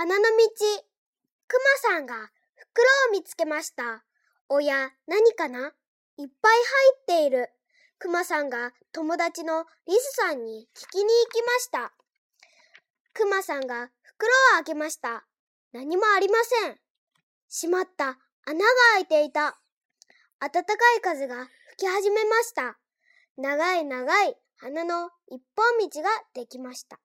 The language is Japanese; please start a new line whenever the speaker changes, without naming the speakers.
花の道。くまさんが袋を見つけました。おや、何かな？いっぱい入っている。くまさんが友達のリスさんに聞きに行きました。くまさんが袋を開けました。何もありません。しまった。穴が開いていた。暖かい風が吹き始めました。長い長い花の一本道ができました。